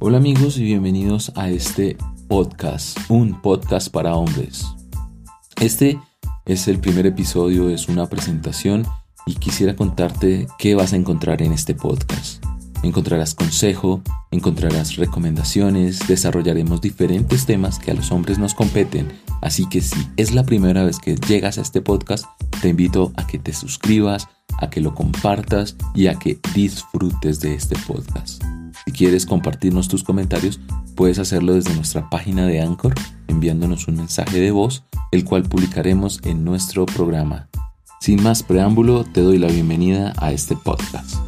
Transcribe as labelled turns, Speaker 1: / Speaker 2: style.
Speaker 1: Hola amigos y bienvenidos a este podcast, un podcast para hombres. Este es el primer episodio, es una presentación y quisiera contarte qué vas a encontrar en este podcast. Encontrarás consejo, encontrarás recomendaciones, desarrollaremos diferentes temas que a los hombres nos competen, así que si es la primera vez que llegas a este podcast, te invito a que te suscribas, a que lo compartas y a que disfrutes de este podcast. Quieres compartirnos tus comentarios, puedes hacerlo desde nuestra página de Anchor enviándonos un mensaje de voz, el cual publicaremos en nuestro programa. Sin más preámbulo, te doy la bienvenida a este podcast.